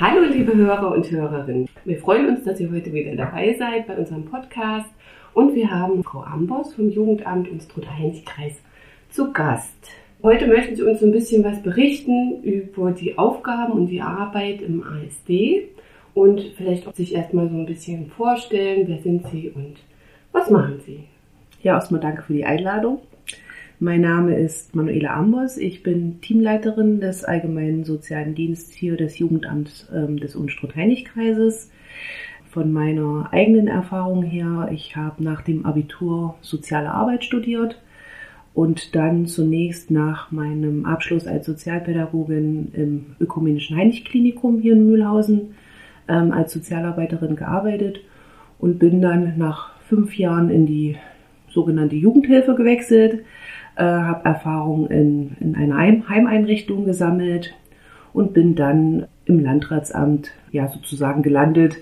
Hallo liebe Hörer und Hörerinnen. Wir freuen uns, dass ihr heute wieder dabei seid bei unserem Podcast und wir haben Frau Ambos vom Jugendamt Unstrut-Heinz-Kreis zu Gast. Heute möchten Sie uns ein bisschen was berichten über die Aufgaben und die Arbeit im ASD und vielleicht auch sich erstmal so ein bisschen vorstellen, wer sind Sie und was machen Sie? Ja, erstmal danke für die Einladung. Mein Name ist Manuela Ambos. Ich bin Teamleiterin des Allgemeinen Sozialen Dienstes hier des Jugendamts ähm, des Unstrut-Heinig-Kreises. Von meiner eigenen Erfahrung her, ich habe nach dem Abitur Soziale Arbeit studiert und dann zunächst nach meinem Abschluss als Sozialpädagogin im Ökumenischen Heinig-Klinikum hier in Mühlhausen ähm, als Sozialarbeiterin gearbeitet und bin dann nach fünf Jahren in die sogenannte Jugendhilfe gewechselt, äh, habe Erfahrung in, in einer Heim Heimeinrichtung gesammelt und bin dann im Landratsamt ja sozusagen gelandet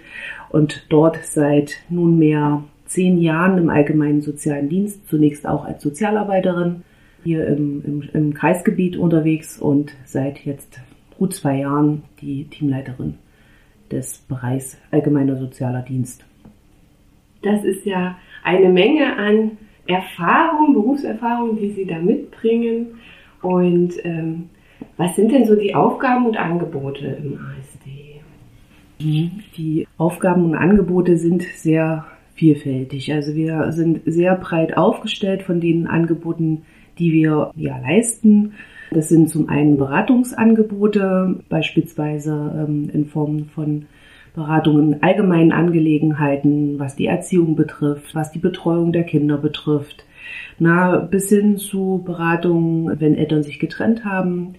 und dort seit nunmehr zehn Jahren im allgemeinen sozialen Dienst, zunächst auch als Sozialarbeiterin hier im, im, im Kreisgebiet unterwegs und seit jetzt gut zwei Jahren die Teamleiterin des Bereichs allgemeiner sozialer Dienst. Das ist ja eine Menge an Erfahrung, Berufserfahrung, die Sie da mitbringen. Und ähm, was sind denn so die Aufgaben und Angebote im ASD? Die Aufgaben und Angebote sind sehr vielfältig. Also wir sind sehr breit aufgestellt von den Angeboten, die wir ja leisten. Das sind zum einen Beratungsangebote, beispielsweise ähm, in Form von Beratung in allgemeinen Angelegenheiten, was die Erziehung betrifft, was die Betreuung der Kinder betrifft. Na, bis hin zu Beratungen, wenn Eltern sich getrennt haben,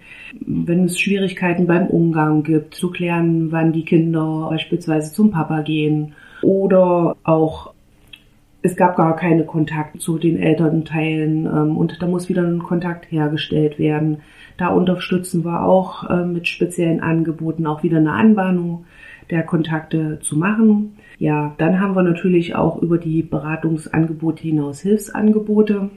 wenn es Schwierigkeiten beim Umgang gibt, zu klären, wann die Kinder beispielsweise zum Papa gehen oder auch es gab gar keine Kontakt zu den Elternteilen ähm, und da muss wieder ein Kontakt hergestellt werden. Da unterstützen wir auch äh, mit speziellen Angeboten auch wieder eine Anbahnung der Kontakte zu machen. Ja, dann haben wir natürlich auch über die Beratungsangebote hinaus Hilfsangebote.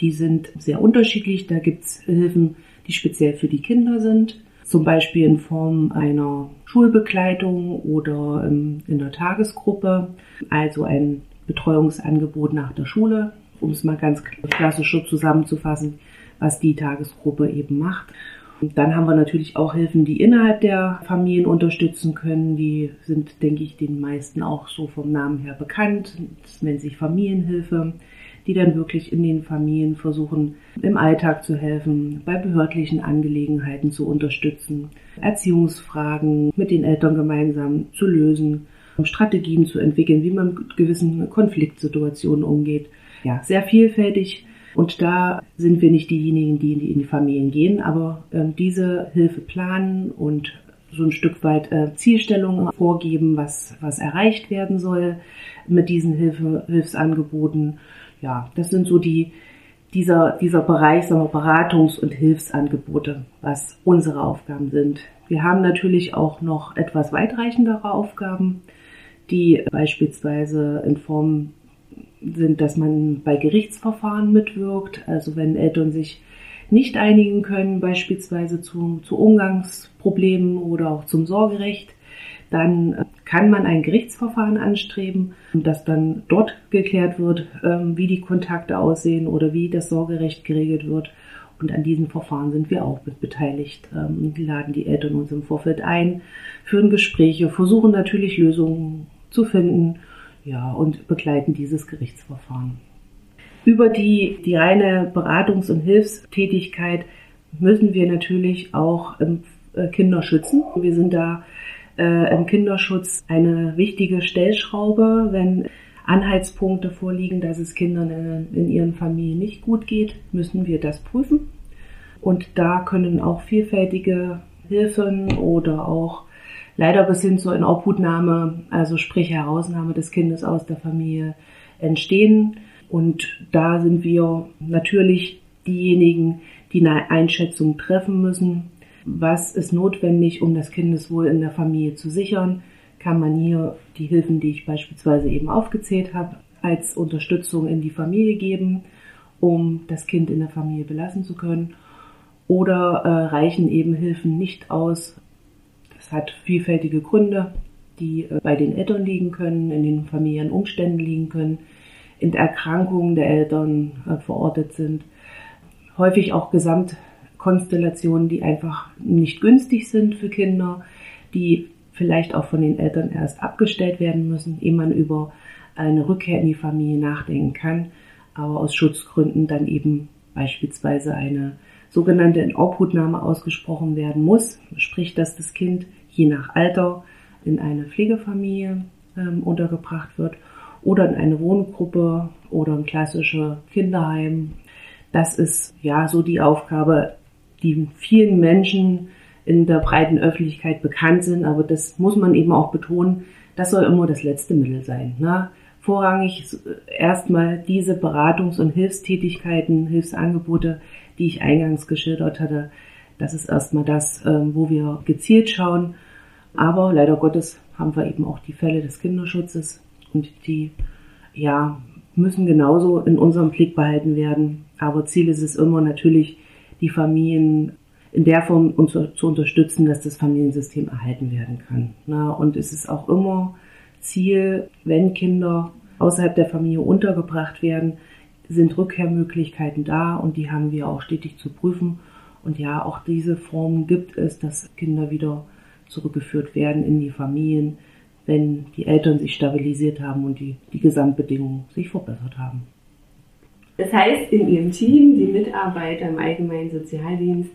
Die sind sehr unterschiedlich. Da gibt's Hilfen, die speziell für die Kinder sind. Zum Beispiel in Form einer Schulbegleitung oder in der Tagesgruppe. Also ein Betreuungsangebot nach der Schule, um es mal ganz klassisch zusammenzufassen, was die Tagesgruppe eben macht. Dann haben wir natürlich auch Hilfen, die innerhalb der Familien unterstützen können. Die sind, denke ich, den meisten auch so vom Namen her bekannt. Das nennt sich Familienhilfe, die dann wirklich in den Familien versuchen, im Alltag zu helfen, bei behördlichen Angelegenheiten zu unterstützen, Erziehungsfragen mit den Eltern gemeinsam zu lösen, Strategien zu entwickeln, wie man mit gewissen Konfliktsituationen umgeht. Ja, sehr vielfältig und da sind wir nicht diejenigen, die in die, Familien gehen, aber äh, diese Hilfe planen und so ein Stück weit äh, Zielstellungen vorgeben, was, was erreicht werden soll mit diesen Hilfe, Hilfsangeboten. Ja, das sind so die, dieser, dieser Bereich, sagen wir, Beratungs- und Hilfsangebote, was unsere Aufgaben sind. Wir haben natürlich auch noch etwas weitreichendere Aufgaben, die beispielsweise in Form sind, dass man bei Gerichtsverfahren mitwirkt. Also wenn Eltern sich nicht einigen können, beispielsweise zu, zu Umgangsproblemen oder auch zum Sorgerecht, dann kann man ein Gerichtsverfahren anstreben, dass dann dort geklärt wird, ähm, wie die Kontakte aussehen oder wie das Sorgerecht geregelt wird. Und an diesen Verfahren sind wir auch mit beteiligt. Ähm, wir laden die Eltern uns im Vorfeld ein, führen Gespräche, versuchen natürlich Lösungen zu finden ja, und begleiten dieses Gerichtsverfahren. Über die, die reine Beratungs- und Hilfstätigkeit müssen wir natürlich auch ähm, Kinder schützen. Wir sind da äh, im Kinderschutz eine wichtige Stellschraube, wenn Anhaltspunkte vorliegen, dass es Kindern in, in ihren Familien nicht gut geht, müssen wir das prüfen. Und da können auch vielfältige Hilfen oder auch leider bis hin zur Inobhutnahme, also sprich Herausnahme des Kindes aus der Familie entstehen. Und da sind wir natürlich diejenigen, die eine Einschätzung treffen müssen. Was ist notwendig, um das Kindeswohl in der Familie zu sichern? Kann man hier die Hilfen, die ich beispielsweise eben aufgezählt habe, als Unterstützung in die Familie geben, um das Kind in der Familie belassen zu können? Oder äh, reichen eben Hilfen nicht aus, Das hat vielfältige Gründe, die äh, bei den Eltern liegen können, in den familiären Umständen liegen können, in Erkrankungen der Eltern äh, verortet sind. Häufig auch Gesamtkonstellationen, die einfach nicht günstig sind für Kinder, die vielleicht auch von den Eltern erst abgestellt werden müssen, ehe man über eine Rückkehr in die Familie nachdenken kann, aber aus Schutzgründen dann eben beispielsweise eine sogenannte Inobhutnahme ausgesprochen werden muss, sprich, dass das Kind je nach Alter in eine Pflegefamilie ähm, untergebracht wird oder in eine Wohngruppe oder ein klassisches Kinderheim. Das ist ja so die Aufgabe, die vielen Menschen in der breiten Öffentlichkeit bekannt sind, aber das muss man eben auch betonen, das soll immer das letzte Mittel sein. Ne? Vorrangig erstmal diese Beratungs- und Hilfstätigkeiten, Hilfsangebote, die ich eingangs geschildert hatte, das ist erstmal das, ähm, wo wir gezielt schauen. Aber leider Gottes haben wir eben auch die Fälle des Kinderschutzes und die, ja, müssen genauso in unserem Blick behalten werden. Aber Ziel ist es immer natürlich, die Familien in der Form zu unterstützen, dass das Familiensystem erhalten werden kann. und es ist auch immer Ziel, wenn Kinder außerhalb der Familie untergebracht werden, sind Rückkehrmöglichkeiten da und die haben wir auch stetig zu prüfen. Und ja, auch diese Form gibt es, dass Kinder wieder zurückgeführt werden in die Familien, wenn die Eltern sich stabilisiert haben und die, die Gesamtbedingungen sich verbessert haben. Das heißt, in Ihrem Team, die Mitarbeiter im Allgemeinen Sozialdienst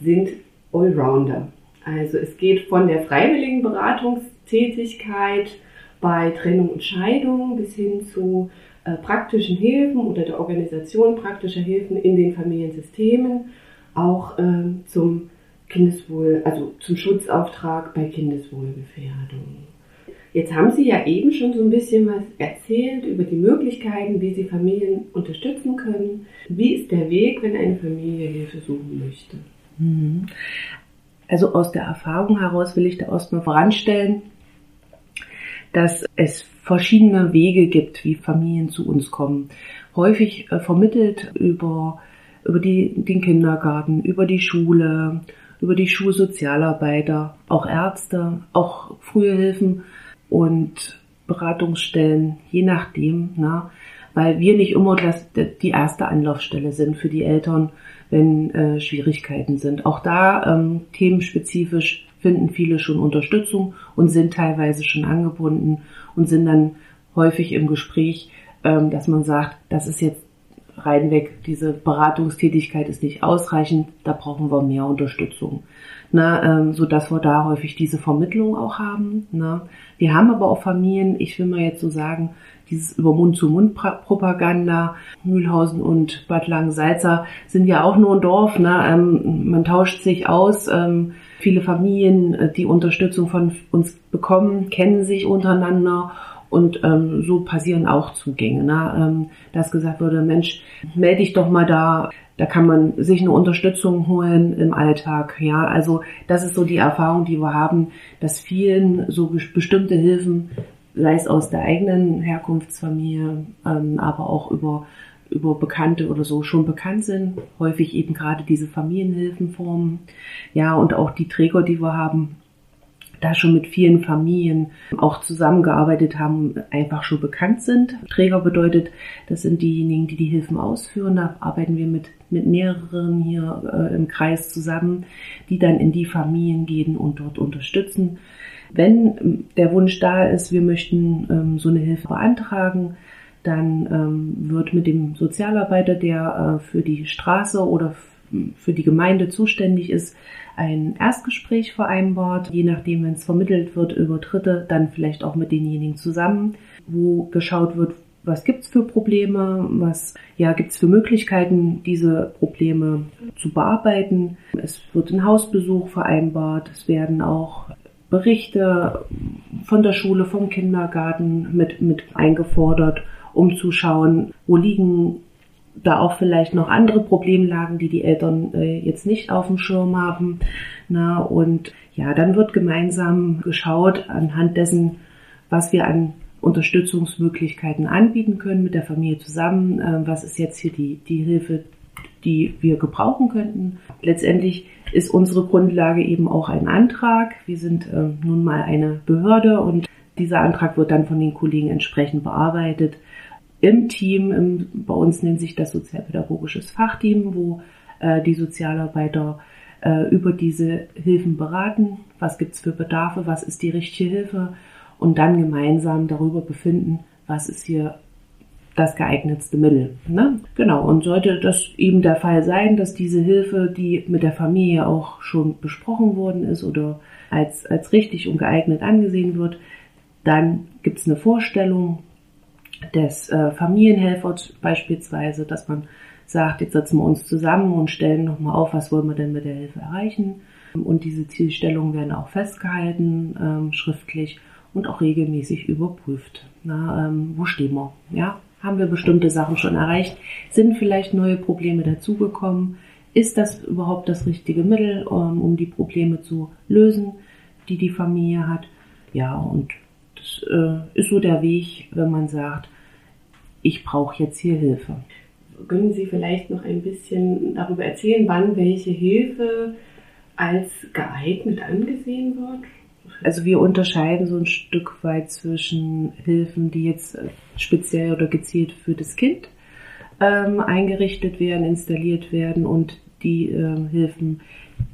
sind Allrounder. Also es geht von der freiwilligen Beratungstätigkeit bei Trennung und Scheidung bis hin zu praktischen Hilfen oder der Organisation praktischer Hilfen in den Familiensystemen, auch äh, zum Kindeswohl, also zum Schutzauftrag bei Kindeswohlgefährdung. Jetzt haben Sie ja eben schon so ein bisschen was erzählt über die Möglichkeiten, wie Sie Familien unterstützen können. Wie ist der Weg, wenn eine Familie Hilfe suchen möchte? Mhm. Also aus der Erfahrung heraus will ich da erstmal voranstellen, dass es verschiedene Wege gibt, wie Familien zu uns kommen. Häufig äh, vermittelt über, über die, den Kindergarten, über die Schule, über die Schulsozialarbeiter, auch Ärzte, auch frühe Hilfen und Beratungsstellen, je nachdem, na, weil wir nicht immer die erste Anlaufstelle sind für die Eltern, wenn äh, Schwierigkeiten sind. Auch da ähm, themenspezifisch finden viele schon Unterstützung und sind teilweise schon angebunden und sind dann häufig im Gespräch, ähm, dass man sagt, das ist jetzt reinweg, diese Beratungstätigkeit ist nicht ausreichend, da brauchen wir mehr Unterstützung. Na, ähm, so dass wir da häufig diese Vermittlung auch haben. Na. Wir haben aber auch Familien, ich will mal jetzt so sagen, dieses über Mund-zu-Mund-Propaganda, Mühlhausen und Bad Langensalza sind ja auch nur ein Dorf. Ne? Ähm, man tauscht sich aus. Ähm, viele Familien, äh, die Unterstützung von uns bekommen, kennen sich untereinander und ähm, so passieren auch Zugänge. Ne? Ähm, dass gesagt wurde, Mensch, melde dich doch mal da, da kann man sich eine Unterstützung holen im Alltag. Ja, also das ist so die Erfahrung, die wir haben, dass vielen so bestimmte Hilfen sei es aus der eigenen Herkunftsfamilie, ähm, aber auch über, über Bekannte oder so schon bekannt sind. Häufig eben gerade diese Familienhilfenformen. Ja, und auch die Träger, die wir haben, da schon mit vielen Familien auch zusammengearbeitet haben, einfach schon bekannt sind. Träger bedeutet, das sind diejenigen, die die Hilfen ausführen. Da arbeiten wir mit, mit mehreren hier äh, im Kreis zusammen, die dann in die Familien gehen und dort unterstützen. Wenn der Wunsch da ist, wir möchten ähm, so eine Hilfe beantragen, dann ähm, wird mit dem Sozialarbeiter, der äh, für die Straße oder für die Gemeinde zuständig ist, ein Erstgespräch vereinbart, je nachdem, wenn es vermittelt wird über Dritte, dann vielleicht auch mit denjenigen zusammen, wo geschaut wird, was gibt's für Probleme, was ja gibt's für Möglichkeiten, diese Probleme zu bearbeiten. Es wird ein Hausbesuch vereinbart, es werden auch Berichte von der Schule, vom Kindergarten mit, mit eingefordert, um zu schauen, wo liegen da auch vielleicht noch andere Problemlagen, die die Eltern äh, jetzt nicht auf dem Schirm haben. Na, und ja, dann wird gemeinsam geschaut anhand dessen, was wir an Unterstützungsmöglichkeiten anbieten können mit der Familie zusammen. Äh, was ist jetzt hier die, die Hilfe, die wir gebrauchen könnten. Letztendlich ist unsere Grundlage eben auch ein Antrag. Wir sind äh, nun mal eine Behörde und dieser Antrag wird dann von den Kollegen entsprechend bearbeitet. Im Team, im, bei uns nennt sich das sozialpädagogisches Fachteam, wo äh, die Sozialarbeiter äh, über diese Hilfen beraten. Was gibt's für Bedarfe? Was ist die richtige Hilfe? Und dann gemeinsam darüber befinden, was ist hier das geeignetste Mittel. Ne? Genau, und sollte das eben der Fall sein, dass diese Hilfe, die mit der Familie auch schon besprochen worden ist oder als, als richtig und geeignet angesehen wird, dann gibt es eine Vorstellung des äh, Familienhelfers beispielsweise, dass man sagt, jetzt setzen wir uns zusammen und stellen nochmal auf, was wollen wir denn mit der Hilfe erreichen. Und diese Zielstellungen werden auch festgehalten, ähm, schriftlich und auch regelmäßig überprüft. Na, ähm, wo stehen wir? Ja, haben wir bestimmte Sachen schon erreicht? Sind vielleicht neue Probleme dazugekommen? Ist das überhaupt das richtige Mittel, um, um die Probleme zu lösen, die die Familie hat? Ja, und das äh, ist so der Weg, wenn man sagt, ich brauche jetzt hier Hilfe. Können Sie vielleicht noch ein bisschen darüber erzählen, wann welche Hilfe als geeignet angesehen wird? Also wir unterscheiden so ein Stück weit zwischen Hilfen, die jetzt speziell oder gezielt für das Kind ähm, eingerichtet werden, installiert werden und die ähm, Hilfen,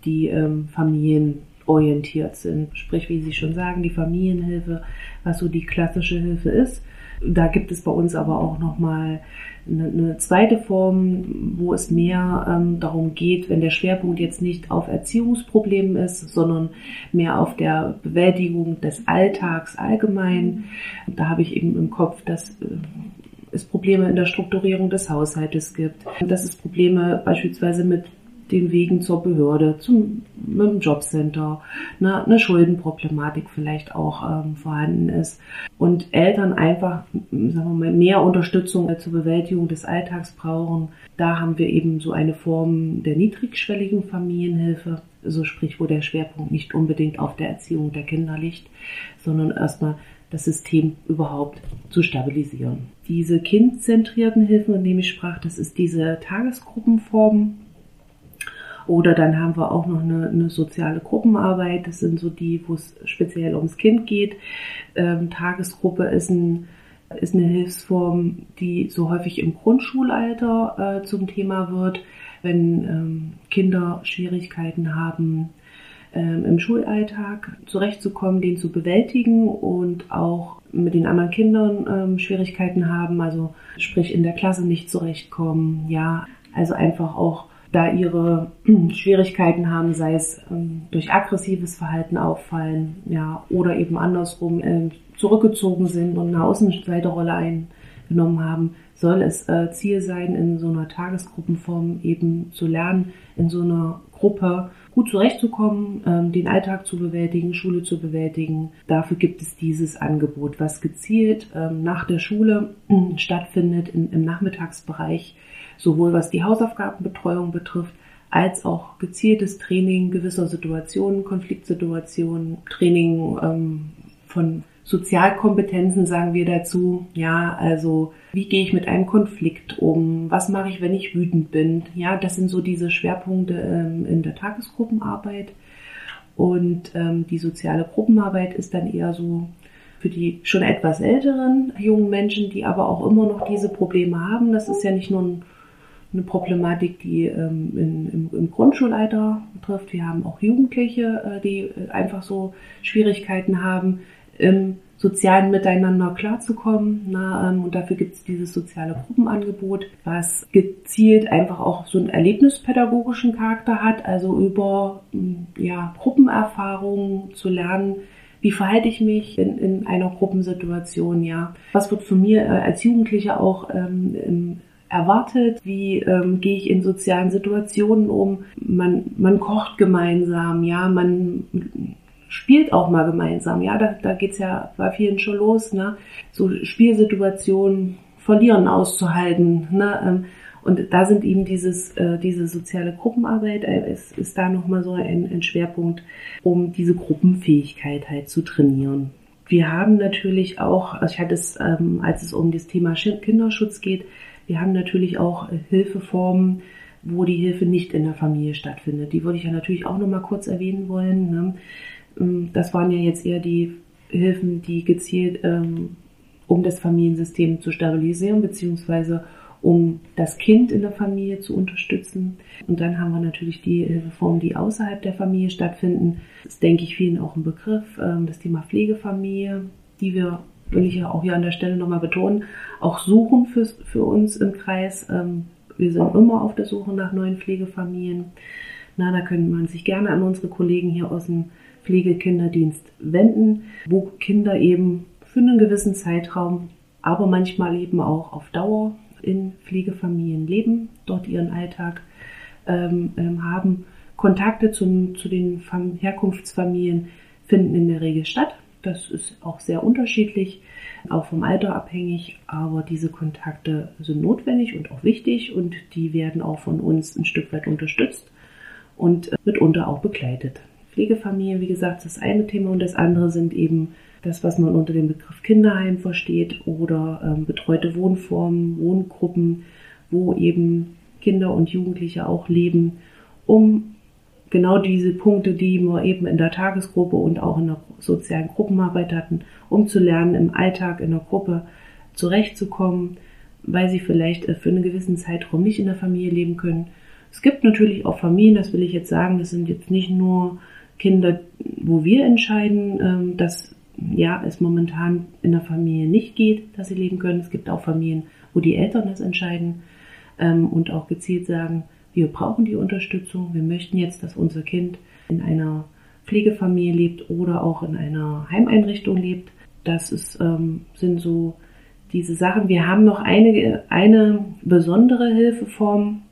die ähm, familienorientiert sind. Sprich, wie Sie schon sagen, die Familienhilfe, was so die klassische Hilfe ist. Da gibt es bei uns aber auch nochmal eine, eine zweite Form, wo es mehr ähm, darum geht, wenn der Schwerpunkt jetzt nicht auf Erziehungsproblemen ist, sondern mehr auf der Bewältigung des Alltags allgemein. Da habe ich eben im Kopf, dass äh, es Probleme in der Strukturierung des Haushaltes gibt, dass es Probleme beispielsweise mit den Wegen zur Behörde, zum mit dem Jobcenter, ne, eine Schuldenproblematik vielleicht auch ähm, vorhanden ist und Eltern einfach sagen wir mal, mehr Unterstützung zur Bewältigung des Alltags brauchen. Da haben wir eben so eine Form der niedrigschwelligen Familienhilfe, so sprich, wo der Schwerpunkt nicht unbedingt auf der Erziehung der Kinder liegt, sondern erstmal das System überhaupt zu stabilisieren. Diese kindzentrierten Hilfen, von denen ich sprach, das ist diese Tagesgruppenform, oder dann haben wir auch noch eine, eine soziale Gruppenarbeit. Das sind so die, wo es speziell ums Kind geht. Ähm, Tagesgruppe ist, ein, ist eine Hilfsform, die so häufig im Grundschulalter äh, zum Thema wird, wenn ähm, Kinder Schwierigkeiten haben, ähm, im Schulalltag zurechtzukommen, den zu bewältigen und auch mit den anderen Kindern ähm, Schwierigkeiten haben, also sprich in der Klasse nicht zurechtkommen, ja, also einfach auch da ihre Schwierigkeiten haben, sei es ähm, durch aggressives Verhalten auffallen, ja, oder eben andersrum äh, zurückgezogen sind und eine Außenseiterrolle eingenommen haben, soll es äh, Ziel sein, in so einer Tagesgruppenform eben zu lernen, in so einer Gruppe gut zurechtzukommen, ähm, den Alltag zu bewältigen, Schule zu bewältigen. Dafür gibt es dieses Angebot, was gezielt ähm, nach der Schule stattfindet in, im Nachmittagsbereich sowohl was die Hausaufgabenbetreuung betrifft, als auch gezieltes Training gewisser Situationen, Konfliktsituationen, Training ähm, von Sozialkompetenzen sagen wir dazu. Ja, also wie gehe ich mit einem Konflikt um? Was mache ich, wenn ich wütend bin? Ja, das sind so diese Schwerpunkte ähm, in der Tagesgruppenarbeit. Und ähm, die soziale Gruppenarbeit ist dann eher so für die schon etwas älteren jungen Menschen, die aber auch immer noch diese Probleme haben. Das ist ja nicht nur ein eine Problematik, die ähm, in, im, im, Grundschulalter betrifft. Wir haben auch Jugendliche, äh, die äh, einfach so Schwierigkeiten haben, im sozialen Miteinander klarzukommen. Na, ähm, und dafür gibt es dieses soziale Gruppenangebot, was gezielt einfach auch so einen erlebnispädagogischen Charakter hat, also über ja, Gruppenerfahrungen zu lernen, wie verhalte ich mich in, in einer Gruppensituation, ja. Was wird von mir äh, als Jugendliche auch ähm, im erwartet, wie ähm, gehe ich in sozialen Situationen um. Man, man kocht gemeinsam, ja, man spielt auch mal gemeinsam, ja, da, da geht's ja bei vielen schon los, ne? So Spielsituationen, Verlieren auszuhalten, ne? Ähm, und da sind eben dieses, äh, diese soziale Gruppenarbeit, äh, ist, ist da nochmal so ein, ein Schwerpunkt, um diese Gruppenfähigkeit halt zu trainieren. Wir haben natürlich auch, also ich hatte es, ähm, als es um das Thema Kinderschutz geht, wir haben natürlich auch äh, Hilfeformen, wo die Hilfe nicht in der Familie stattfindet. Die würde ich ja natürlich auch noch mal kurz erwähnen wollen. Ne? Ähm, das waren ja jetzt eher die Hilfen, die gezielt ähm, um das Familiensystem zu stabilisieren, beziehungsweise um das Kind in der Familie zu unterstützen. Und dann haben wir natürlich die Hilfeformen, die außerhalb der Familie stattfinden. Das ist, denke ich, vielen auch ein Begriff. Ähm, das Thema Pflegefamilie, die wir, will ich ja auch hier an der Stelle nochmal betonen, auch suchen für, für uns im Kreis. Ähm, wir sind immer auf der Suche nach neuen Pflegefamilien. Na, da können man sich gerne an unsere Kollegen hier aus dem Pflegekinderdienst wenden, wo Kinder eben für einen gewissen Zeitraum, aber manchmal eben auch auf Dauer in Pflegefamilien leben, dort ihren Alltag ähm, ähm, haben. Kontakte zum, zu den Herkunftsfamilien finden in der Regel statt. Das ist auch sehr unterschiedlich, auch vom Alter abhängig, aber diese Kontakte sind notwendig und auch wichtig und die werden auch von uns ein Stück weit unterstützt und äh, mitunter auch begleitet. Pflegefamilien, wie gesagt, das eine Thema und das andere sind eben das, was man unter dem Begriff Kinderheim versteht oder ähm, betreute Wohnformen, Wohngruppen, wo eben Kinder und Jugendliche auch leben, um genau diese Punkte, die wir eben in der Tagesgruppe und auch in der sozialen Gruppenarbeit hatten, um zu lernen, im Alltag in der Gruppe zurechtzukommen, weil sie vielleicht äh, für einen gewissen Zeitraum nicht in der Familie leben können. Es gibt natürlich auch Familien, das will ich jetzt sagen, das sind jetzt nicht nur Kinder, wo wir entscheiden, ähm, dass ja, es momentan in der Familie nicht geht, dass sie leben können. Es gibt auch Familien, wo die Eltern das entscheiden ähm, und auch gezielt sagen, wir brauchen die Unterstützung, wir möchten jetzt, dass unser Kind in einer Pflegefamilie lebt oder auch in einer Heimeinrichtung lebt. Das ist, ähm, sind so diese Sachen. Wir haben noch eine, eine besondere Hilfeform.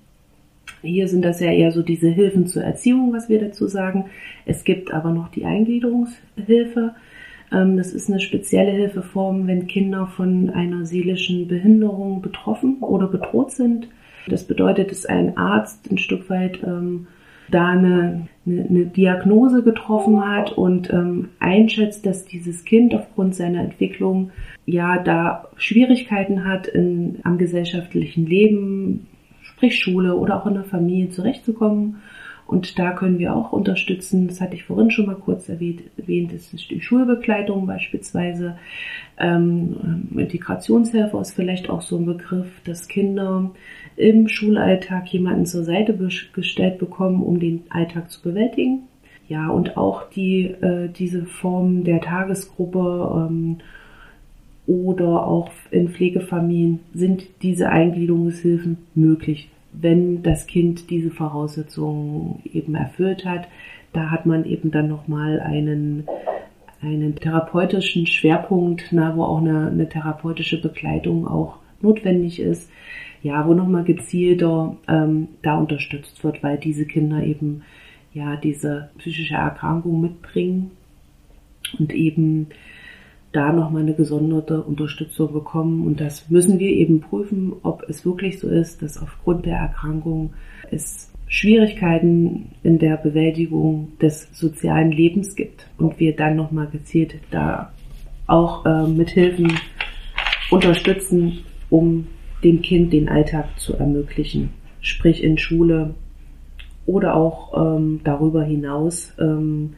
Hier sind das ja eher so diese Hilfen zur Erziehung, was wir dazu sagen. Es gibt aber noch die Eingliederungshilfe. Ähm, das ist eine spezielle Hilfeform, wenn Kinder von einer seelischen Behinderung betroffen oder bedroht sind. Das bedeutet, dass ein Arzt ein Stück weit ähm, da eine, eine, Diagnose getroffen hat und ähm, einschätzt, dass dieses Kind aufgrund seiner Entwicklung ja da Schwierigkeiten hat, in, am gesellschaftlichen Leben, sprich Schule oder auch in der Familie zurechtzukommen und da können wir auch unterstützen. Das hatte ich vorhin schon mal kurz erwähnt. erwähnt das ist die Schulbegleitung beispielsweise. Ähm, Integrationshelfer ist vielleicht auch so ein Begriff, dass Kinder im Schulalltag jemanden zur Seite gestellt bekommen, um den Alltag zu bewältigen. Ja, und auch die, äh, diese Form der Tagesgruppe ähm, oder auch in Pflegefamilien sind diese Eingliederungshilfen möglich wenn das Kind diese Voraussetzungen eben erfüllt hat. Da hat man eben dann nochmal einen, einen therapeutischen Schwerpunkt, na, wo auch eine, eine therapeutische Begleitung auch notwendig ist. Ja, wo nochmal gezielter ähm, da unterstützt wird, weil diese Kinder eben ja diese psychische Erkrankung mitbringen und eben da nochmal eine gesonderte Unterstützung bekommen. Und das müssen wir eben prüfen, ob es wirklich so ist, dass aufgrund der Erkrankung es Schwierigkeiten in der Bewältigung des sozialen Lebens gibt und wir dann nochmal gezielt da auch äh, mit Hilfen unterstützen, um dem Kind den Alltag zu ermöglichen, sprich in Schule oder auch ähm, darüber hinaus ähm,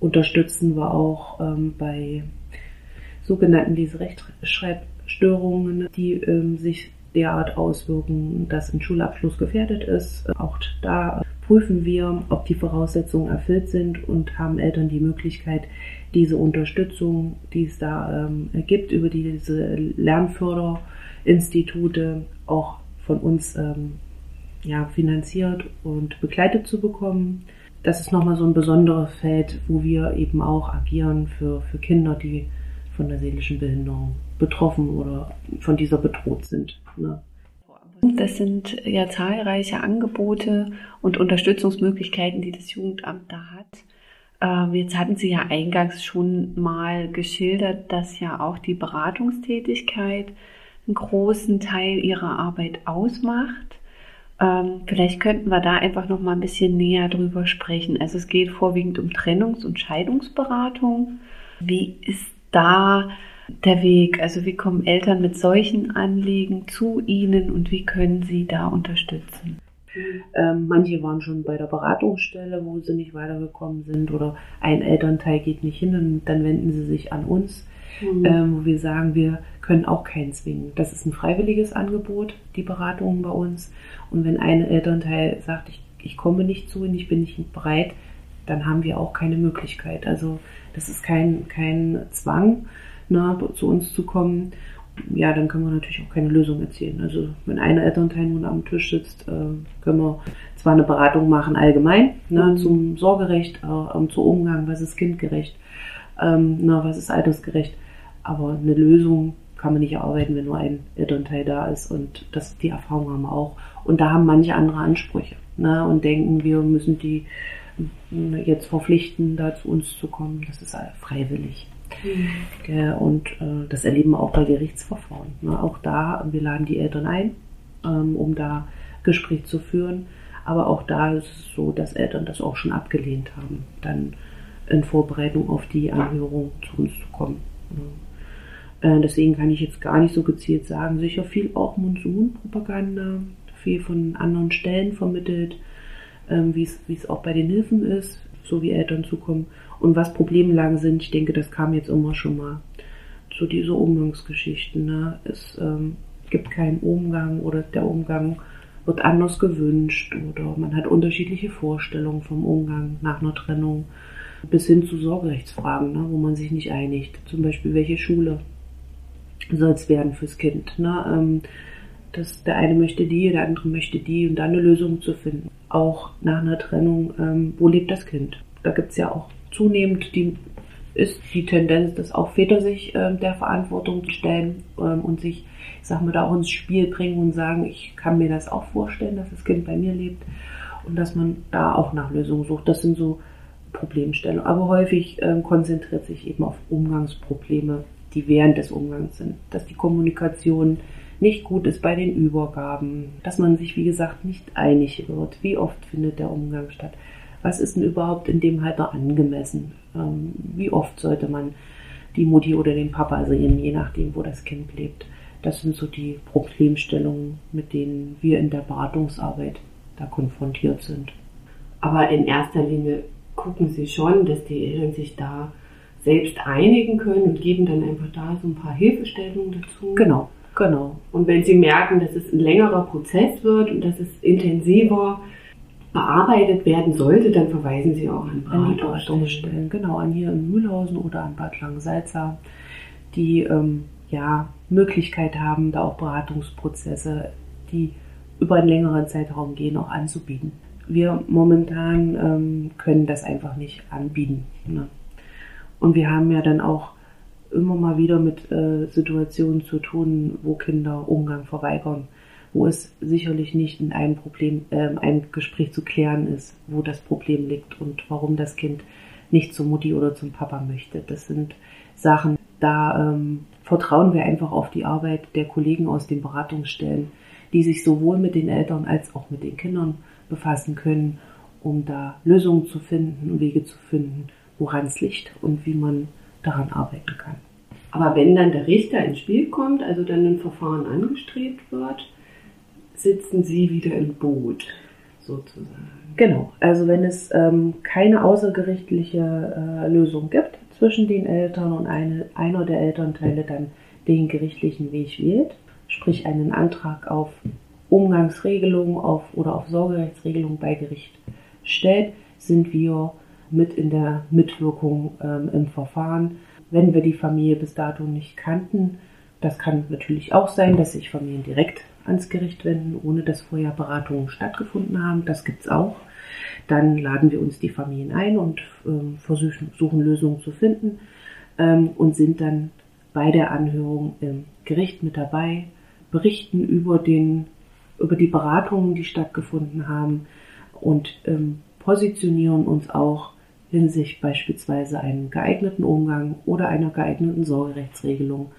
unterstützen wir auch ähm, bei sogenannten Leserechtschreibstörungen, die ähm, sich derart auswirken, dass ein Schulabschluss gefährdet ist. Auch da prüfen wir, ob die Voraussetzungen erfüllt sind und haben Eltern die Möglichkeit, diese Unterstützung, die es da ähm, gibt, über diese Lernförderinstitute auch von uns ähm, ja, finanziert und begleitet zu bekommen. Das ist nochmal so ein besonderes Feld, wo wir eben auch agieren für, für Kinder, die von der seelischen Behinderung betroffen oder von dieser bedroht sind. Ne? Das sind ja zahlreiche Angebote und Unterstützungsmöglichkeiten, die das Jugendamt da hat. Ähm, jetzt hatten Sie ja eingangs schon mal geschildert, dass ja auch die Beratungstätigkeit einen großen Teil Ihrer Arbeit ausmacht. Ähm, vielleicht könnten wir da einfach noch mal ein bisschen näher drüber sprechen. Also es geht vorwiegend um Trennungs- und Scheidungsberatung. Wie ist da der Weg? Also wie kommen Eltern mit solchen Anliegen zu Ihnen und wie können Sie da unterstützen? Ähm, manche waren schon bei der Beratungsstelle, wo sie nicht weitergekommen sind oder ein Elternteil geht nicht hin und dann wenden sie sich an uns, mhm. ähm, wo wir sagen, wir können auch keinen zwingen. Das ist ein freiwilliges Angebot, die Beratungen bei uns. Und wenn ein Elternteil sagt, ich, ich komme nicht zu Ihnen, ich bin nicht bereit, dann haben wir auch keine Möglichkeit. Also das ist kein, kein Zwang, ne, zu uns zu kommen ja, dann können wir natürlich auch keine Lösung erzielen. Also wenn ein Elternteil nun am Tisch sitzt, äh, können wir zwar eine Beratung machen allgemein ne, mhm. zum Sorgerecht, äh, zum Umgang, was ist kindgerecht, ähm, na, was ist altersgerecht, aber eine Lösung kann man nicht erarbeiten, wenn nur ein Elternteil da ist und das, die Erfahrung haben wir auch. Und da haben manche andere Ansprüche ne, und denken, wir müssen die jetzt verpflichten, da zu uns zu kommen. Das ist freiwillig. Mhm. Und äh, das erleben wir auch bei Gerichtsverfahren. Ne? Auch da, wir laden die Eltern ein, ähm, um da Gespräch zu führen. Aber auch da ist es so, dass Eltern das auch schon abgelehnt haben, dann in Vorbereitung auf die Anhörung zu uns zu kommen. Ne? Äh, deswegen kann ich jetzt gar nicht so gezielt sagen, sicher viel auch Monsun-Propaganda, viel von anderen Stellen vermittelt, ähm, wie es auch bei den Hilfen ist, so wie Eltern zukommen und was Problemlagen sind, ich denke, das kam jetzt immer schon mal. So diese Umgangsgeschichten. Ne? Es ähm, gibt keinen Umgang oder der Umgang wird anders gewünscht oder man hat unterschiedliche Vorstellungen vom Umgang nach einer Trennung bis hin zu Sorgerechtsfragen, ne, wo man sich nicht einigt. Zum Beispiel, welche Schule soll es werden fürs Kind. Ne? Ähm, das, der eine möchte die, der andere möchte die und dann eine Lösung zu finden. Auch nach einer Trennung, ähm, wo lebt das Kind? Da gibt es ja auch zunehmend die, ist die Tendenz, dass auch Väter sich äh, der Verantwortung stellen ähm, und sich, ich sag mal, da auch ins Spiel bringen und sagen, ich kann mir das auch vorstellen, dass das Kind bei mir lebt und dass man da auch nach Lösungen sucht. Das sind so Problemstellungen. Aber häufig ähm, konzentriert sich eben auf Umgangsprobleme, die während des Umgangs sind. Dass die Kommunikation nicht gut ist bei den Übergaben, dass man sich, wie gesagt, nicht einig wird. Wie oft findet der Umgang statt? was ist denn überhaupt in dem Alter angemessen? Ähm, wie oft sollte man die Mutti oder den Papa sehen, je nachdem, wo das Kind lebt? Das sind so die Problemstellungen, mit denen wir in der Beratungsarbeit da konfrontiert sind. Aber in erster Linie gucken Sie schon, dass die Eltern sich da selbst einigen können und geben dann einfach da so ein paar Hilfestellungen dazu. Genau, genau. Und wenn Sie merken, dass es ein längerer Prozess wird und dass es intensiver bearbeitet werden sollte, dann verweisen Sie auch an, an die Beratungsstellen. Genau, an hier in Mühlhausen oder an Bad Langensalza, die ähm, ja Möglichkeit haben, da auch Beratungsprozesse, die über einen längeren Zeitraum gehen, auch anzubieten. Wir momentan ähm, können das einfach nicht anbieten. Ne? Und wir haben ja dann auch immer mal wieder mit äh, Situationen zu tun, wo Kinder Umgang verweigern wo es sicherlich nicht in einem Problem, äh, ein Gespräch zu klären ist, wo das Problem liegt und warum das Kind nicht zur Mutti oder zum Papa möchte. Das sind Sachen, da ähm, vertrauen wir einfach auf die Arbeit der Kollegen aus den Beratungsstellen, die sich sowohl mit den Eltern als auch mit den Kindern befassen können, um da Lösungen zu finden Wege zu finden, woran es liegt und wie man daran arbeiten kann. Aber wenn dann der Richter ins Spiel kommt, also dann ein Verfahren angestrebt wird, sitzen Sie wieder im Boot, sozusagen. Genau, also wenn es ähm, keine außergerichtliche äh, Lösung gibt zwischen den Eltern und eine, einer der Elternteile dann den gerichtlichen Weg wählt, sprich einen Antrag auf Umgangsregelung auf, oder auf Sorgerechtsregelung bei Gericht stellt, sind wir mit in der Mitwirkung ähm, im Verfahren. Wenn wir die Familie bis dato nicht kannten, das kann natürlich auch sein, dass sich Familien direkt ans Gericht wenden, ohne dass vorher Beratungen stattgefunden haben. Das gibt's auch. Dann laden wir uns die Familien ein und ähm, versuchen Lösungen zu finden ähm, und sind dann bei der Anhörung im Gericht mit dabei, berichten über den über die Beratungen, die stattgefunden haben und ähm, positionieren uns auch hinsichtlich beispielsweise einem geeigneten Umgang oder einer geeigneten Sorgerechtsregelung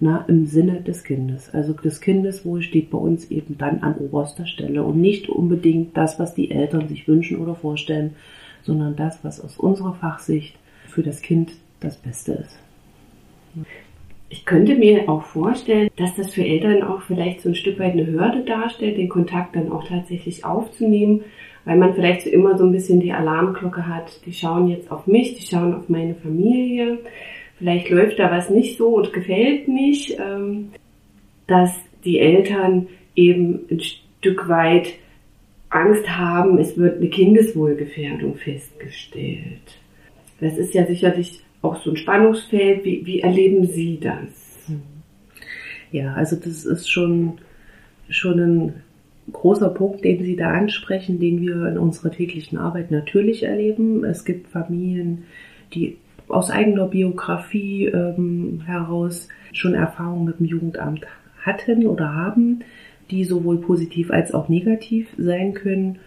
na, im Sinne des Kindes. Also des Kindeswohl steht bei uns eben dann an oberster Stelle und nicht unbedingt das, was die Eltern sich wünschen oder vorstellen, sondern das, was aus unserer Fachsicht für das Kind das Beste ist. Ich könnte mir auch vorstellen, dass das für Eltern auch vielleicht so ein Stück weit eine Hürde darstellt, den Kontakt dann auch tatsächlich aufzunehmen, weil man vielleicht so immer so ein bisschen die Alarmglocke hat, die schauen jetzt auf mich, die schauen auf meine Familie, vielleicht läuft da was nicht so und gefällt nicht, ähm, dass die Eltern eben ein Stück weit Angst haben, es wird eine Kindeswohlgefährdung festgestellt. Das ist ja sicherlich auch so ein Spannungsfeld. Wie, wie erleben Sie das? Ja, also das ist schon, schon ein großer Punkt, den Sie da ansprechen, den wir in unserer täglichen Arbeit natürlich erleben. Es gibt Familien, die aus eigener Biografie ähm, heraus schon Erfahrungen mit dem Jugendamt hatten oder haben, die sowohl positiv als auch negativ sein können.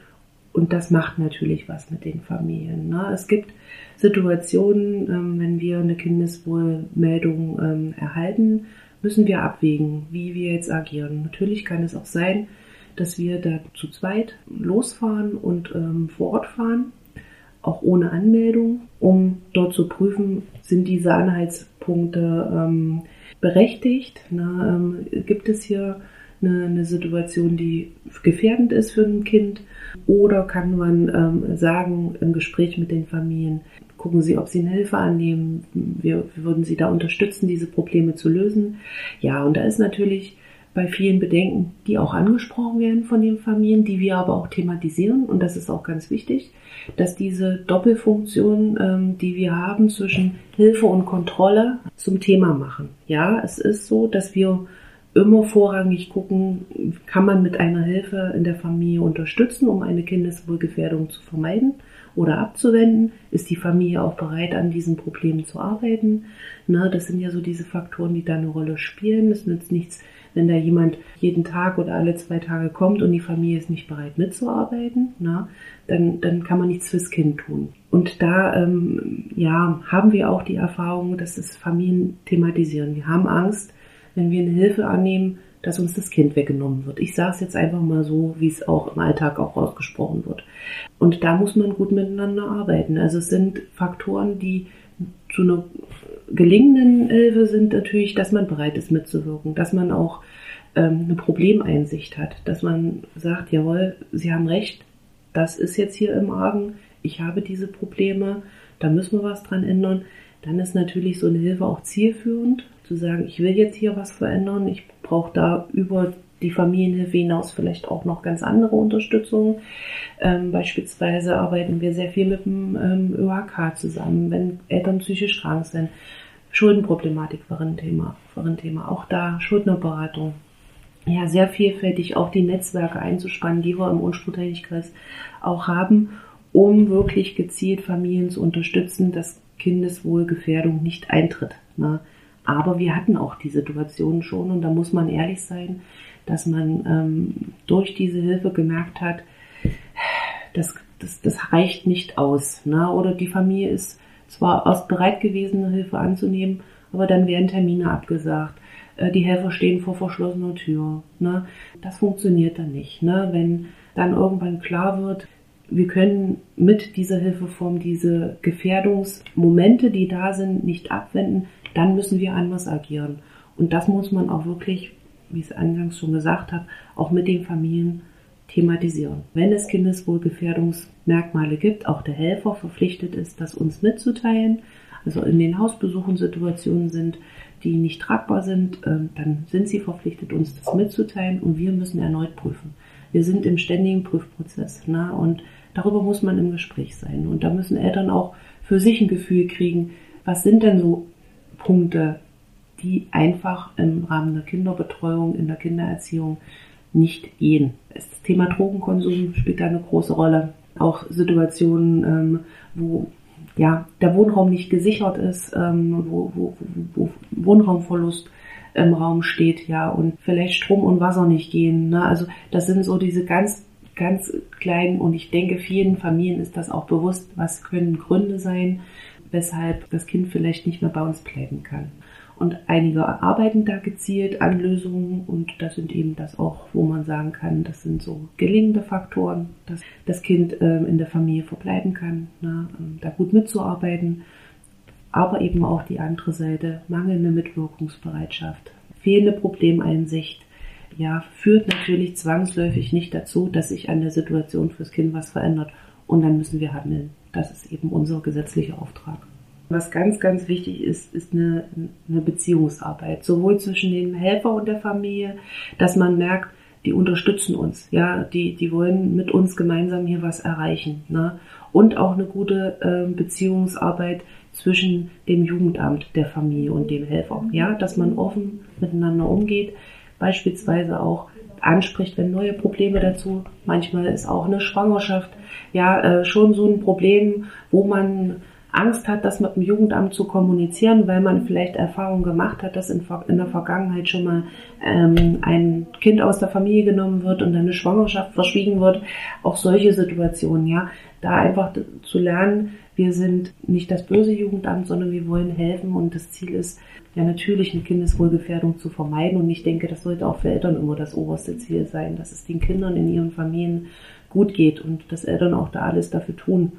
Und das macht natürlich was mit den Familien. Ne? Es gibt Situationen, ähm, wenn wir eine Kindeswohlmeldung ähm, erhalten, müssen wir abwägen, wie wir jetzt agieren. Natürlich kann es auch sein, dass wir da zu zweit losfahren und ähm, vor Ort fahren, auch ohne Anmeldung, um dort zu prüfen, sind diese Anhaltspunkte ähm, berechtigt. Na, ähm, gibt es hier eine, eine, Situation, die gefährdend ist für ein Kind? Oder kann man ähm, sagen im Gespräch mit den Familien, gucken Sie, ob Sie eine Hilfe annehmen. Wir, wir würden Sie da unterstützen, diese Probleme zu lösen. Ja, und da ist natürlich bei vielen Bedenken, die auch angesprochen werden von den Familien, die wir aber auch thematisieren. Und das ist auch ganz wichtig, dass diese Doppelfunktion, ähm, die wir haben zwischen Hilfe und Kontrolle, zum Thema machen. Ja, es ist so, dass wir immer vorrangig gucken, kann man mit einer Hilfe in der Familie unterstützen, um eine Kindeswohlgefährdung zu vermeiden oder abzuwenden? Ist die Familie auch bereit, an diesen Problemen zu arbeiten? Na, das sind ja so diese Faktoren, die da eine Rolle spielen. Es nützt nichts, wenn da jemand jeden Tag oder alle zwei Tage kommt und die Familie ist nicht bereit mitzuarbeiten, na, dann, dann kann man nichts fürs Kind tun. Und da ähm, ja, haben wir auch die Erfahrung, dass das Familien thematisieren. Wir haben Angst, wenn wir eine Hilfe annehmen, dass uns das Kind weggenommen wird. Ich sage es jetzt einfach mal so, wie es auch im Alltag auch ausgesprochen wird. Und da muss man gut miteinander arbeiten. Also es sind Faktoren, die zu einer gelingenden Hilfe sind natürlich, dass man bereit ist mitzuwirken, dass man auch ähm, eine Problemeinsicht hat, dass man sagt, jawohl, Sie haben recht, das ist jetzt hier im Argen, ich habe diese Probleme, da müssen wir was dran ändern. Dann ist natürlich so eine Hilfe auch zielführend, zu sagen, ich will jetzt hier was verändern, ich brauche da über die Familienhilfe hinaus vielleicht auch noch ganz andere Unterstützung. Ähm, beispielsweise arbeiten wir sehr viel mit dem ähm, ÖHK zusammen, wenn Eltern psychisch krank sind. Schuldenproblematik war ein Thema, war ein Thema. Auch da Schuldnerberatung. Ja, sehr vielfältig auch die Netzwerke einzuspannen, die wir im Unspruchtätigkreis auch haben, um wirklich gezielt Familien zu unterstützen, dass Kindeswohlgefährdung nicht eintritt. Ne? Aber wir hatten auch die Situation schon und da muss man ehrlich sein, dass man ähm, durch diese Hilfe gemerkt hat, das, das, das reicht nicht aus. Ne? Oder die Familie ist zwar erst bereit gewesen, Hilfe anzunehmen, aber dann werden Termine abgesagt. Äh, die Helfer stehen vor verschlossener Tür. Ne? Das funktioniert dann nicht. Ne? Wenn dann irgendwann klar wird, wir können mit dieser Hilfeform diese Gefährdungsmomente, die da sind, nicht abwenden, dann müssen wir anders agieren. Und das muss man auch wirklich, wie ich es eingangs schon gesagt habe, auch mit den Familien thematisieren. Wenn es Kindeswohlgefährdungsmerkmale gibt, auch der Helfer verpflichtet ist, das uns mitzuteilen. Also in den Hausbesuchen Situationen sind, die nicht tragbar sind, ähm, dann sind sie verpflichtet, uns das mitzuteilen und wir müssen erneut prüfen. Wir sind im ständigen Prüfprozess ne? und darüber muss man im Gespräch sein. Und da müssen Eltern auch für sich ein Gefühl kriegen, was sind denn so Punkte, die einfach im Rahmen der Kinderbetreuung, in der Kindererziehung nicht gehen. Das Thema Drogenkonsum spielt da eine große Rolle. Auch Situationen, ähm, wo ja, der Wohnraum nicht gesichert ist, ähm, wo, wo, wo Wohnraumverlust im Raum steht, ja, und vielleicht Strom und Wasser nicht gehen. Ne? Also das sind so diese ganz, ganz kleinen, und ich denke, vielen Familien ist das auch bewusst, was können Gründe sein, weshalb das Kind vielleicht nicht mehr bei uns bleiben kann. Und einige arbeiten da gezielt an Lösungen und das sind eben das auch, wo man sagen kann, das sind so gelingende Faktoren, dass das Kind ähm, in der Familie verbleiben kann, ne, ähm, da gut mitzuarbeiten. aber eben auch die andere Seite, mangelnde Mitwirkungsbereitschaft, fehlende Problemeinsicht, ja, führt natürlich zwangsläufig nicht dazu, dass sich an der Situation fürs Kind was verändert. Und dann müssen wir handeln. Das ist eben unser gesetzlicher Auftrag. Was ganz, ganz wichtig ist, ist eine, eine Beziehungsarbeit, sowohl zwischen dem Helfer und der Familie, dass man merkt, die unterstützen uns, ja, die, die wollen mit uns gemeinsam hier was erreichen, ne? Und auch eine gute äh, Beziehungsarbeit zwischen dem Jugendamt, der Familie und dem Helfer, ja, dass man offen miteinander umgeht, beispielsweise auch anspricht, wenn neue Probleme dazu, manchmal ist auch eine Schwangerschaft, ja, äh, schon so ein Problem, wo man Angst hat, das mit dem Jugendamt zu kommunizieren, weil man vielleicht Erfahrung gemacht hat, dass in, in der Vergangenheit schon mal ähm, ein Kind aus der Familie genommen wird und dann eine Schwangerschaft verschwiegen wird. Auch solche Situationen, ja, da einfach zu lernen, wir sind nicht das böse Jugendamt, sondern wir wollen helfen und das Ziel ist, ja natürlich eine Kindeswohlgefährdung zu vermeiden und ich denke, das sollte auch für Eltern immer das oberste Ziel sein, dass es den Kindern in ihren Familien gut geht und dass Eltern auch da alles dafür tun,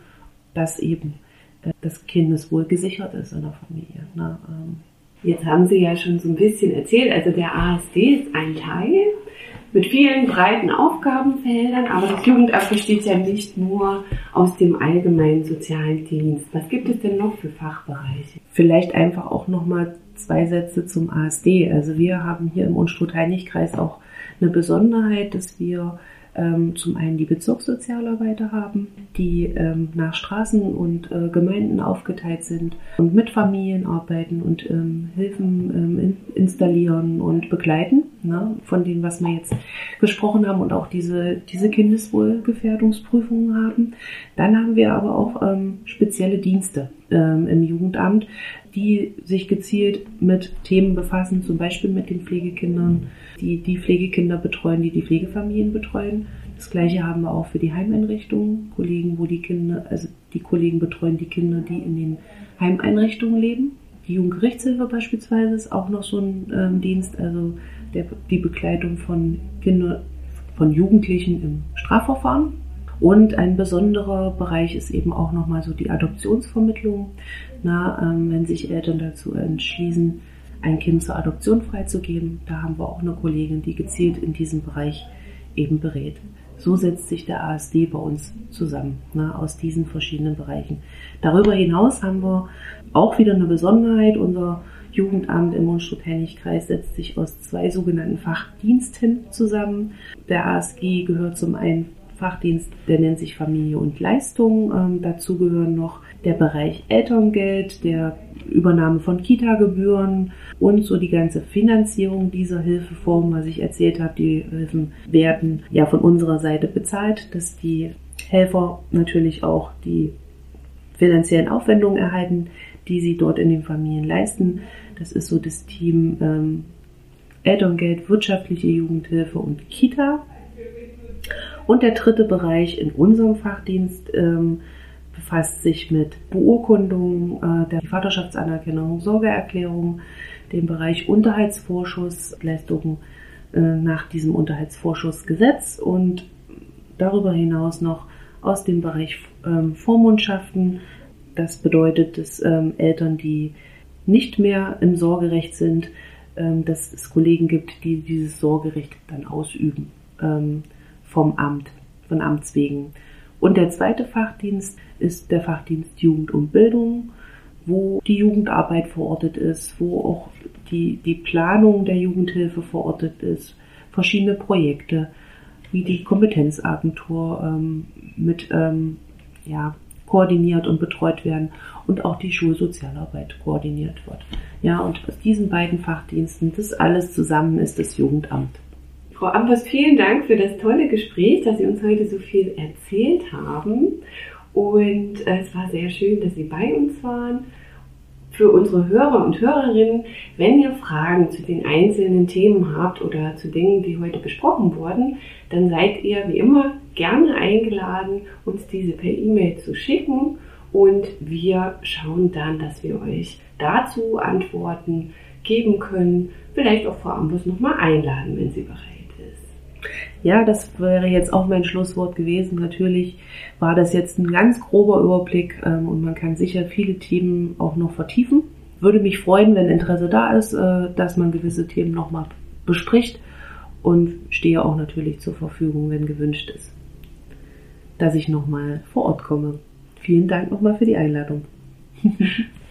dass eben äh, das Kindeswohl gesichert ist in der Familie. Ne? Ähm, Jetzt haben Sie ja schon so ein bisschen erzählt, also der ASD ist ein Teil mit vielen breiten Aufgabenfeldern, aber das Jugendamt besteht ja nicht nur aus dem allgemeinen sozialen Dienst. Was gibt es denn noch für Fachbereiche? Vielleicht einfach auch nochmal zwei Sätze zum ASD. Also wir haben hier im Unstrut-Heinig-Kreis auch eine Besonderheit, dass wir ähm, zum einen die Bezirkssozialarbeiter haben, die ähm, nach Straßen und äh, Gemeinden aufgeteilt sind und mit Familien arbeiten und ähm, Hilfen ähm, in, installieren und begleiten, ne, von denen, was wir jetzt gesprochen haben und auch diese, diese Kindeswohlgefährdungsprüfungen haben. Dann haben wir aber auch ähm, spezielle Dienste ähm, im Jugendamt, die sich gezielt mit Themen befassen, zum Beispiel mit den Pflegekindern, die die Pflegekinder betreuen, die die Pflegefamilien betreuen. Das gleiche haben wir auch für die Heimeinrichtungen, Kollegen, wo die Kinder, also die Kollegen betreuen die Kinder, die in den Heimeinrichtungen leben. Die Jugendgerichtshilfe beispielsweise ist auch noch so ein ähm, Dienst, also der, die Begleitung von Kindern, von Jugendlichen im Strafverfahren. Und ein besonderer Bereich ist eben auch nochmal so die Adoptionsvermittlung. Na, ähm, wenn sich Eltern dazu entschließen, ein Kind zur Adoption freizugeben, da haben wir auch eine Kollegin, die gezielt in diesem Bereich eben berät. So setzt sich der ASD bei uns zusammen, na, aus diesen verschiedenen Bereichen. Darüber hinaus haben wir auch wieder eine Besonderheit. Unser Jugendamt im Mundstutt-Hennig-Kreis setzt sich aus zwei sogenannten Fachdiensten zusammen. Der ASG gehört zum einen Fachdienst, der nennt sich Familie und Leistung. Ähm, dazu gehören noch der Bereich Elterngeld, der Übernahme von Kita-Gebühren und so die ganze Finanzierung dieser Hilfeform, was ich erzählt habe. Die Hilfen werden ja von unserer Seite bezahlt, dass die Helfer natürlich auch die finanziellen Aufwendungen erhalten, die sie dort in den Familien leisten. Das ist so das Team ähm, Elterngeld, wirtschaftliche Jugendhilfe und Kita. Und der dritte Bereich in unserem Fachdienst ähm, befasst sich mit Beurkundung äh, der Vaterschaftsanerkennung, Sorgeerklärung, dem Bereich Unterhaltsvorschuss, Leistungen äh, nach diesem Unterhaltsvorschussgesetz und darüber hinaus noch aus dem Bereich ähm, Vormundschaften. Das bedeutet, dass ähm, Eltern, die nicht mehr im Sorgerecht sind, ähm, dass es Kollegen gibt, die dieses Sorgerecht dann ausüben. Ähm, vom Amt, von Amts wegen. Und der zweite Fachdienst ist der Fachdienst Jugend und Bildung, wo die Jugendarbeit verortet ist, wo auch die, die Planung der Jugendhilfe verortet ist, verschiedene Projekte, wie die Kompetenzagentur ähm, mit ähm, ja, koordiniert und betreut werden und auch die Schulsozialarbeit koordiniert wird. Ja, und aus diesen beiden Fachdiensten, das alles zusammen ist das Jugendamt. Frau Ambers, vielen Dank für das tolle Gespräch, dass Sie uns heute so viel erzählt haben. Und es war sehr schön, dass Sie bei uns waren. Für unsere Hörer und Hörerinnen, wenn ihr Fragen zu den einzelnen Themen habt oder zu Dingen, die heute besprochen wurden, dann seid ihr wie immer gerne eingeladen, uns diese per E-Mail zu schicken und wir schauen dann, dass wir euch dazu Antworten geben können. Vielleicht auch Frau Ambus nochmal einladen, wenn sie bereit Ja, das wäre jetzt auch mein Schlusswort gewesen. Natürlich war das jetzt ein ganz grober Überblick ähm, und man kann sicher viele Themen auch noch vertiefen. Würde mich freuen, wenn Interesse da ist, äh, dass man gewisse Themen nochmal bespricht und stehe auch natürlich zur Verfügung, wenn gewünscht ist, dass ich nochmal vor Ort komme. Vielen Dank nochmal für die Einladung.